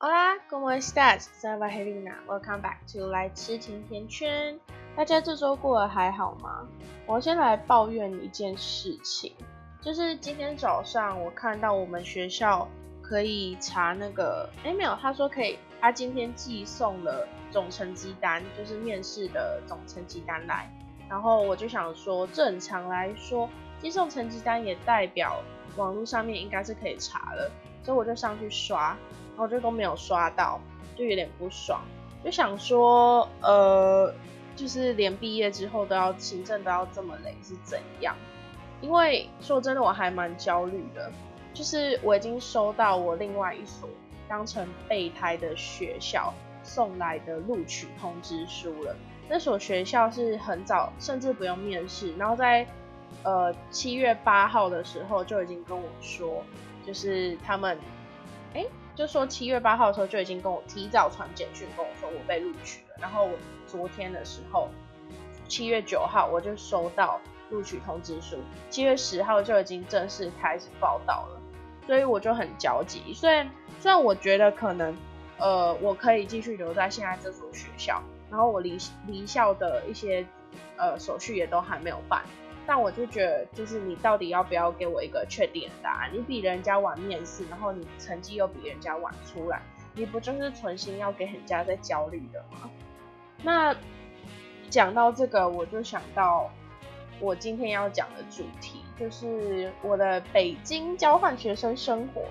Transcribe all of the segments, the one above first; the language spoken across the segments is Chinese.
Hola, ¿cómo estás? Soy Helena. Welcome back to 来吃甜甜圈。大家这周过得还好吗？我先来抱怨一件事情，就是今天早上我看到我们学校可以查那个，哎没有，他说可以，他今天寄送了总成绩单，就是面试的总成绩单来。然后我就想说，正常来说，寄送成绩单也代表网络上面应该是可以查了，所以我就上去刷，然后就都没有刷到，就有点不爽，就想说，呃，就是连毕业之后都要行政都要这么累是怎样？因为说真的，我还蛮焦虑的，就是我已经收到我另外一所当成备胎的学校送来的录取通知书了。那所学校是很早，甚至不用面试，然后在呃七月八号的时候就已经跟我说，就是他们，哎，就说七月八号的时候就已经跟我提早传简讯跟我说我被录取了，然后我昨天的时候，七月九号我就收到录取通知书，七月十号就已经正式开始报道了，所以我就很焦急。虽然虽然我觉得可能，呃，我可以继续留在现在这所学校。然后我离离校的一些呃手续也都还没有办，但我就觉得，就是你到底要不要给我一个确定的答案？你比人家晚面试，然后你成绩又比人家晚出来，你不就是存心要给人家在焦虑的吗？那讲到这个，我就想到我今天要讲的主题，就是我的北京交换学生生活，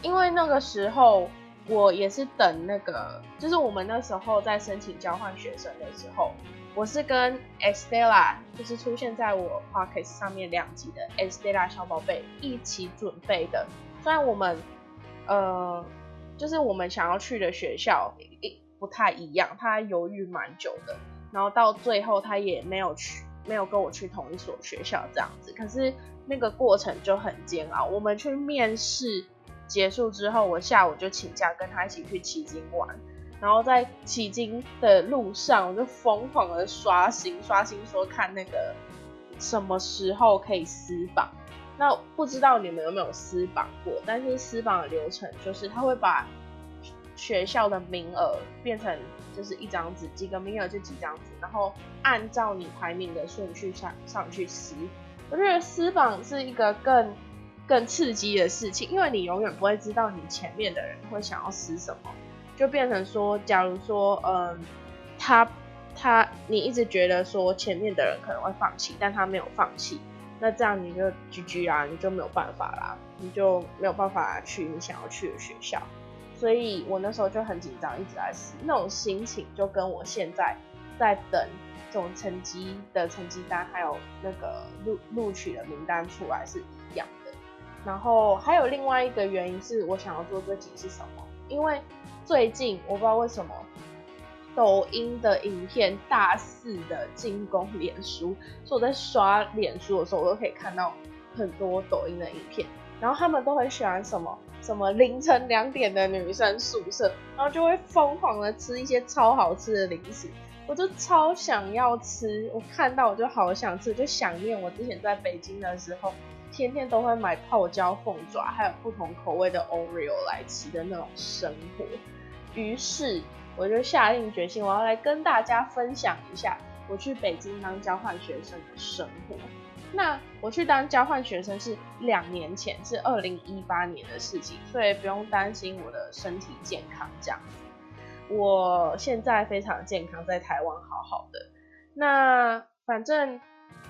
因为那个时候。我也是等那个，就是我们那时候在申请交换学生的时候，我是跟 Estella，就是出现在我 Pocket 上面两集的 Estella 小宝贝一起准备的。虽然我们，呃，就是我们想要去的学校不太一样，他犹豫蛮久的，然后到最后他也没有去，没有跟我去同一所学校这样子。可是那个过程就很煎熬，我们去面试。结束之后，我下午就请假跟他一起去奇经玩，然后在奇经的路上，我就疯狂的刷新刷新，说看那个什么时候可以私榜。那不知道你们有没有私榜过？但是私榜的流程就是他会把学校的名额变成就是一张纸，几个名额就几张纸，然后按照你排名的顺序上上去撕。我觉得私榜是一个更。更刺激的事情，因为你永远不会知道你前面的人会想要撕什么，就变成说，假如说，嗯，他他你一直觉得说前面的人可能会放弃，但他没有放弃，那这样你就 GG 啦，你就没有办法啦，你就没有办法去你想要去的学校。所以我那时候就很紧张，一直在撕，那种心情就跟我现在在等这种成绩的成绩单，还有那个录录取的名单出来是一样。然后还有另外一个原因是我想要做这集是什么？因为最近我不知道为什么，抖音的影片大肆的进攻脸书，所以我在刷脸书的时候，我都可以看到很多抖音的影片。然后他们都很喜欢什么什么凌晨两点的女生宿舍，然后就会疯狂的吃一些超好吃的零食，我就超想要吃，我看到我就好想吃，就想念我之前在北京的时候。天天都会买泡椒凤爪，还有不同口味的 Oreo 来吃的那种生活。于是我就下定决心，我要来跟大家分享一下我去北京当交换学生的生活。那我去当交换学生是两年前，是二零一八年的事情，所以不用担心我的身体健康这样。我现在非常健康，在台湾好好的。那反正。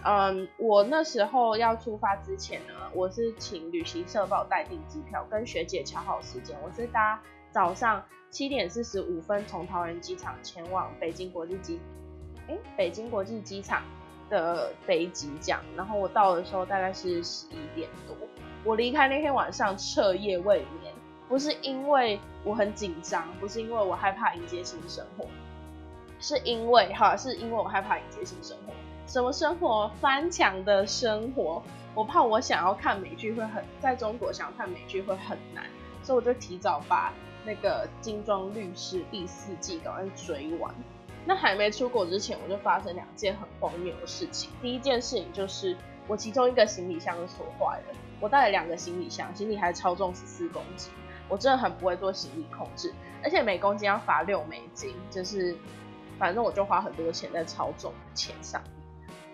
嗯，我那时候要出发之前呢，我是请旅行社帮我代订机票，跟学姐调好时间。我是搭早上七点四十五分从桃园机场前往北京国际机，哎，北京国际机场的飞机这样。然后我到的时候大概是十一点多。我离开那天晚上彻夜未眠，不是因为我很紧张，不是因为我害怕迎接新生活，是因为哈，是因为我害怕迎接新生活。什么生活？翻墙的生活。我怕我想要看美剧会很，在中国想要看美剧会很难，所以我就提早把那个《精装律师》第四季赶快追完。那还没出国之前，我就发生两件很荒谬的事情。第一件事情就是我其中一个行李箱锁坏了，我带了两个行李箱，行李还超重十四公斤。我真的很不会做行李控制，而且每公斤要罚六美金，就是反正我就花很多钱在超重的钱上。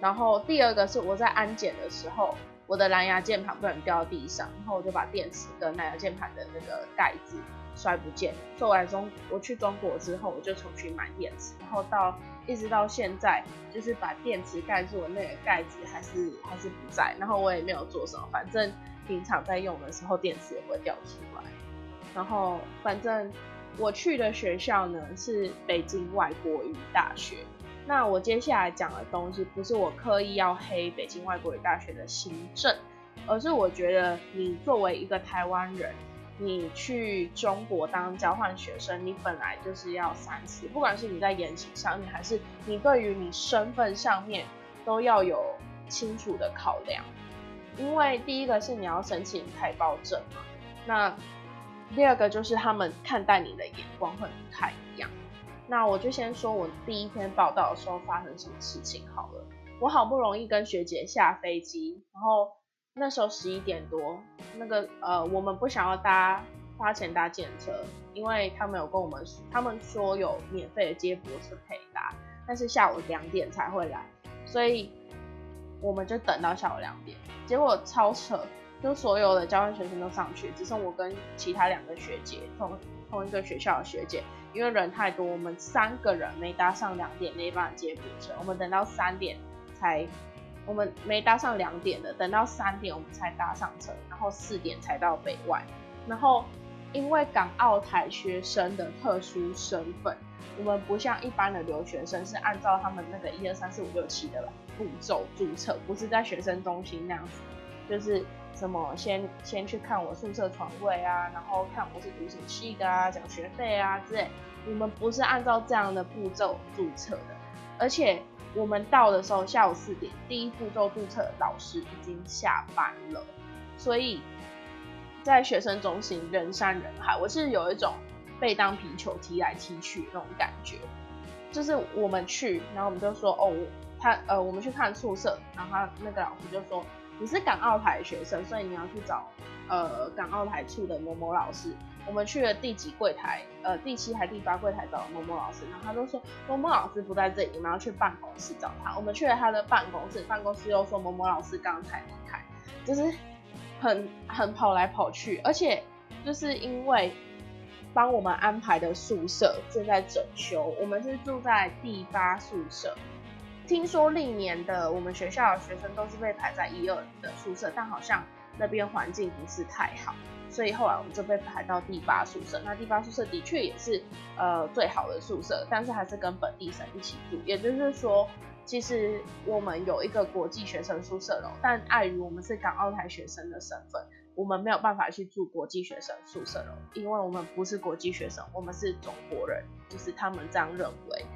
然后第二个是我在安检的时候，我的蓝牙键盘不能掉到地上，然后我就把电池跟蓝牙键盘的那个盖子摔不见。做完中我去中国之后，我就重新买电池，然后到一直到现在，就是把电池盖住的那个盖子还是还是不在，然后我也没有做什么，反正平常在用的时候电池也不会掉出来。然后反正我去的学校呢是北京外国语大学。那我接下来讲的东西，不是我刻意要黑北京外国语大学的行政，而是我觉得你作为一个台湾人，你去中国当交换学生，你本来就是要三思，不管是你在言行上面，还是你对于你身份上面，都要有清楚的考量。因为第一个是你要申请台胞证嘛，那第二个就是他们看待你的眼光会不太一样。那我就先说我第一天报道的时候发生什么事情好了。我好不容易跟学姐下飞机，然后那时候十一点多，那个呃，我们不想要搭花钱搭检车，因为他们有跟我们，他们说有免费的接驳车可以搭，但是下午两点才会来，所以我们就等到下午两点，结果超扯，就所有的交换学生都上去，只剩我跟其他两个学姐同同一个学校的学姐。因为人太多，我们三个人没搭上两点那班接驳车，我们等到三点才，我们没搭上两点的，等到三点我们才搭上车，然后四点才到北外。然后因为港澳台学生的特殊身份，我们不像一般的留学生是按照他们那个一二三四五六七的步骤注册，不是在学生中心那样子，就是。什么先先去看我宿舍床位啊，然后看我是读什么系的啊，缴学费啊之类。我们不是按照这样的步骤注册的，而且我们到的时候下午四点，第一步骤注册老师已经下班了，所以在学生中心人山人海，我是有一种被当皮球踢来踢去那种感觉。就是我们去，然后我们就说哦，他呃，我们去看宿舍，然后他那个老师就说。你是港澳台学生，所以你要去找呃港澳台处的某某老师。我们去了第几柜台？呃，第七还第八柜台找某某老师，然后他就说某某老师不在这里，我们要去办公室找他。我们去了他的办公室，办公室又说某某老师刚才离开，就是很很跑来跑去，而且就是因为帮我们安排的宿舍正在整修，我们是住在第八宿舍。听说历年的我们学校的学生都是被排在一二的宿舍，但好像那边环境不是太好，所以后来我们就被排到第八宿舍。那第八宿舍的确也是呃最好的宿舍，但是还是跟本地生一起住。也就是说，其实我们有一个国际学生宿舍楼，但碍于我们是港澳台学生的身份，我们没有办法去住国际学生宿舍楼，因为我们不是国际学生，我们是中国人，就是他们这样认为。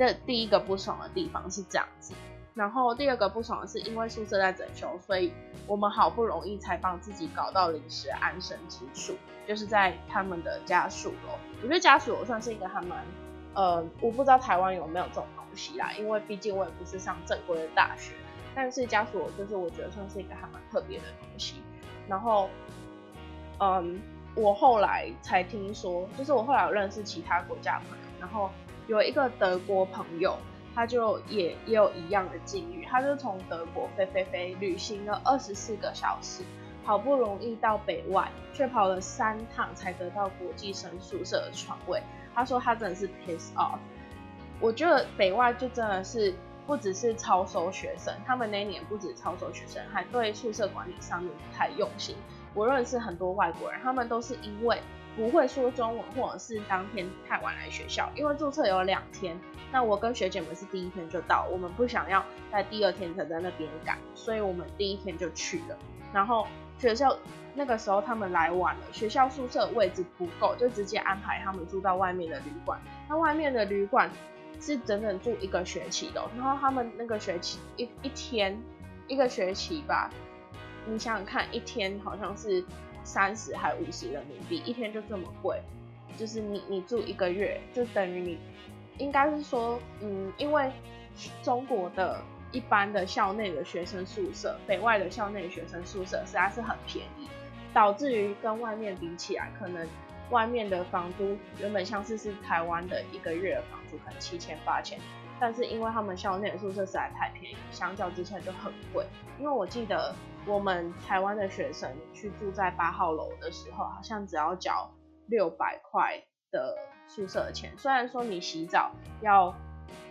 这第一个不爽的地方是这样子，然后第二个不爽的是因为宿舍在整修，所以我们好不容易才帮自己搞到临时安身之处，就是在他们的家属楼。我觉得家属楼算是一个还蛮，呃，我不知道台湾有没有这种东西啦，因为毕竟我也不是上正规的大学，但是家属楼就是我觉得算是一个还蛮特别的东西。然后，嗯，我后来才听说，就是我后来有认识其他国家朋友，然后。有一个德国朋友，他就也也有一样的境遇，他就从德国飞飞飞旅行了二十四个小时，好不容易到北外，却跑了三趟才得到国际生宿舍的床位。他说他真的是 piss off。我觉得北外就真的是不只是超收学生，他们那一年不止超收学生，还对宿舍管理上面不太用心。我认识很多外国人，他们都是因为。不会说中文，或者是当天太晚来学校，因为注册有两天。那我跟学姐们是第一天就到，我们不想要在第二天才在那边赶，所以我们第一天就去了。然后学校那个时候他们来晚了，学校宿舍位置不够，就直接安排他们住到外面的旅馆。那外面的旅馆是整整住一个学期的，然后他们那个学期一一天一个学期吧，你想想看，一天好像是。三十还五十人民币一天就这么贵，就是你你住一个月就等于你，应该是说，嗯，因为中国的一般的校内的学生宿舍，北外的校内学生宿舍实在是很便宜，导致于跟外面比起来，可能外面的房租原本像是是台湾的一个月的房租可能七千八千，但是因为他们校内的宿舍实在太便宜，相较之下就很贵。因为我记得我们台湾的学生去住在八号楼的时候，好像只要缴六百块的宿舍钱，虽然说你洗澡要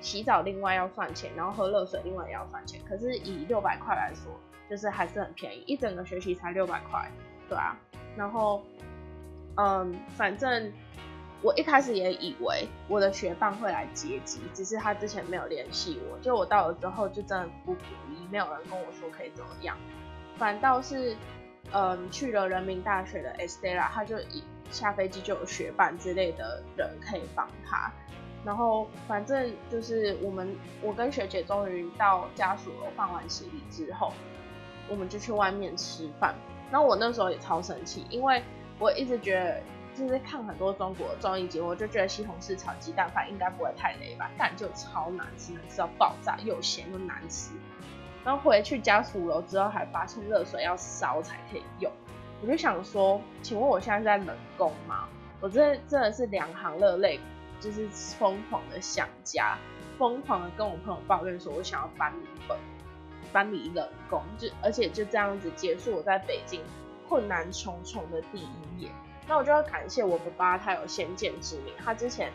洗澡另外要算钱，然后喝热水另外也要算钱，可是以六百块来说，就是还是很便宜，一整个学期才六百块，对啊。然后，嗯，反正我一开始也以为我的学伴会来接机，只是他之前没有联系我，就我到了之后就真的不鼓励，没有人跟我说可以怎么样，反倒是，嗯，去了人民大学的 Estella，他就一下飞机就有学伴之类的人可以帮他。然后反正就是我们，我跟学姐终于到家属楼放完行李之后，我们就去外面吃饭。然后我那时候也超生气，因为我一直觉得就是看很多中国综艺节目，我就觉得西红柿炒鸡蛋饭应该不会太雷吧，但就超难吃，难吃到爆炸，又咸又难吃。然后回去家属楼之后，还发现热水要烧才可以用，我就想说，请问我现在在冷宫吗？我真真的是两行热泪。就是疯狂的想家，疯狂的跟我朋友抱怨说，我想要搬离本，搬离冷宫，就而且就这样子结束我在北京困难重重的第一年。那我就要感谢我爸爸，他有先见之明，他之前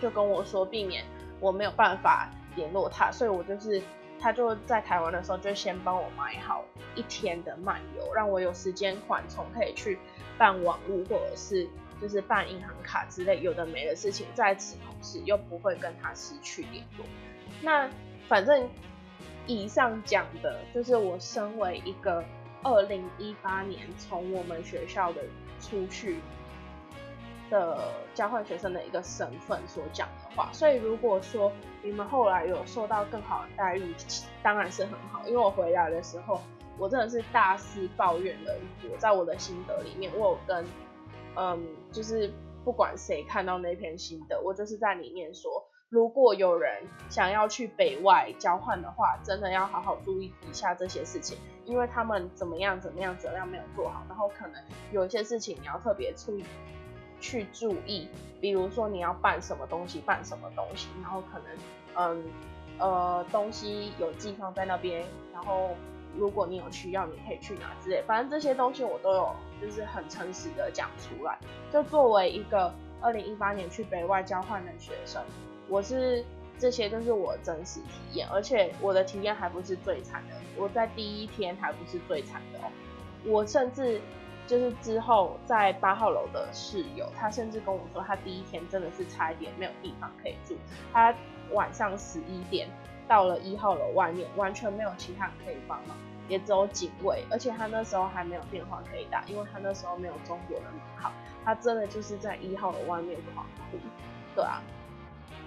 就跟我说，避免我没有办法联络他，所以我就是他就在台湾的时候就先帮我买好一天的漫游，让我有时间缓冲，可以去办网络或者是。就是办银行卡之类有的没的事情，在此同时又不会跟他失去联络。那反正以上讲的就是我身为一个二零一八年从我们学校的出去的交换学生的一个身份所讲的话。所以如果说你们后来有受到更好的待遇，当然是很好。因为我回来的时候，我真的是大肆抱怨了一波，在我的心得里面，我有跟。嗯，就是不管谁看到那篇心得，我就是在里面说，如果有人想要去北外交换的话，真的要好好注意以下这些事情，因为他们怎么样怎么样怎么样没有做好，然后可能有一些事情你要特别注意去注意，比如说你要办什么东西，办什么东西，然后可能嗯呃东西有寄放在那边，然后。如果你有需要，你可以去拿之类，反正这些东西我都有，就是很诚实的讲出来。就作为一个二零一八年去北外交换的学生，我是这些都是我真实体验，而且我的体验还不是最惨的，我在第一天还不是最惨的哦。我甚至就是之后在八号楼的室友，他甚至跟我说，他第一天真的是差一点没有地方可以住，他晚上十一点。到了一号楼外面，完全没有其他人可以帮忙，也只有警卫，而且他那时候还没有电话可以打，因为他那时候没有中国的门号，他真的就是在一号楼外面狂哭，对啊，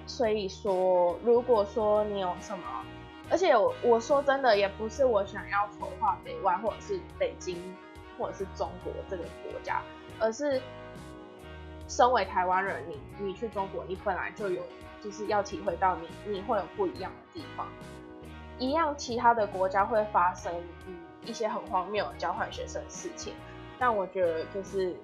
所以说，如果说你有什么，而且我我说真的，也不是我想要丑化北外或者是北京或者是中国这个国家，而是身为台湾人，你你去中国，你本来就有。就是要体会到你你会有不一样的地方，一样其他的国家会发生嗯一些很荒谬的交换学生的事情，但我觉得就是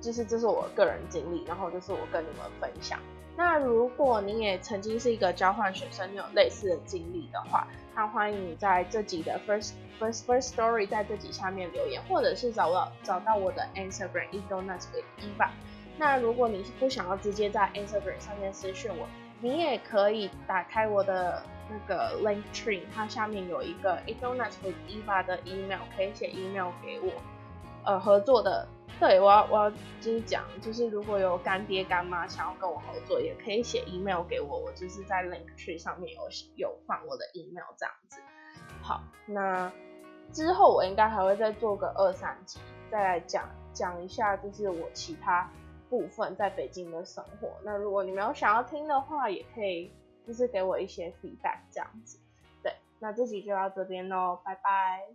就是这是我个人经历，然后就是我跟你们分享。那如果你也曾经是一个交换学生，你有类似的经历的话，那欢迎你在这集的 first first first story 在这集下面留言，或者是找到找到我的 Instagram idonutsiva。那如果你是不想要直接在 Instagram 上面私讯我，你也可以打开我的那个 Link Tree，它下面有一个 e d o n a t with Eva 的 email，可以写 email 给我。呃，合作的，对我要我要就是讲，就是如果有干爹干妈想要跟我合作，也可以写 email 给我，我就是在 Link Tree 上面有有放我的 email 这样子。好，那之后我应该还会再做个二三集，再来讲讲一下，就是我其他。部分在北京的生活，那如果你们有想要听的话，也可以就是给我一些 feedback 这样子。对，那这集就到这边喽，拜拜。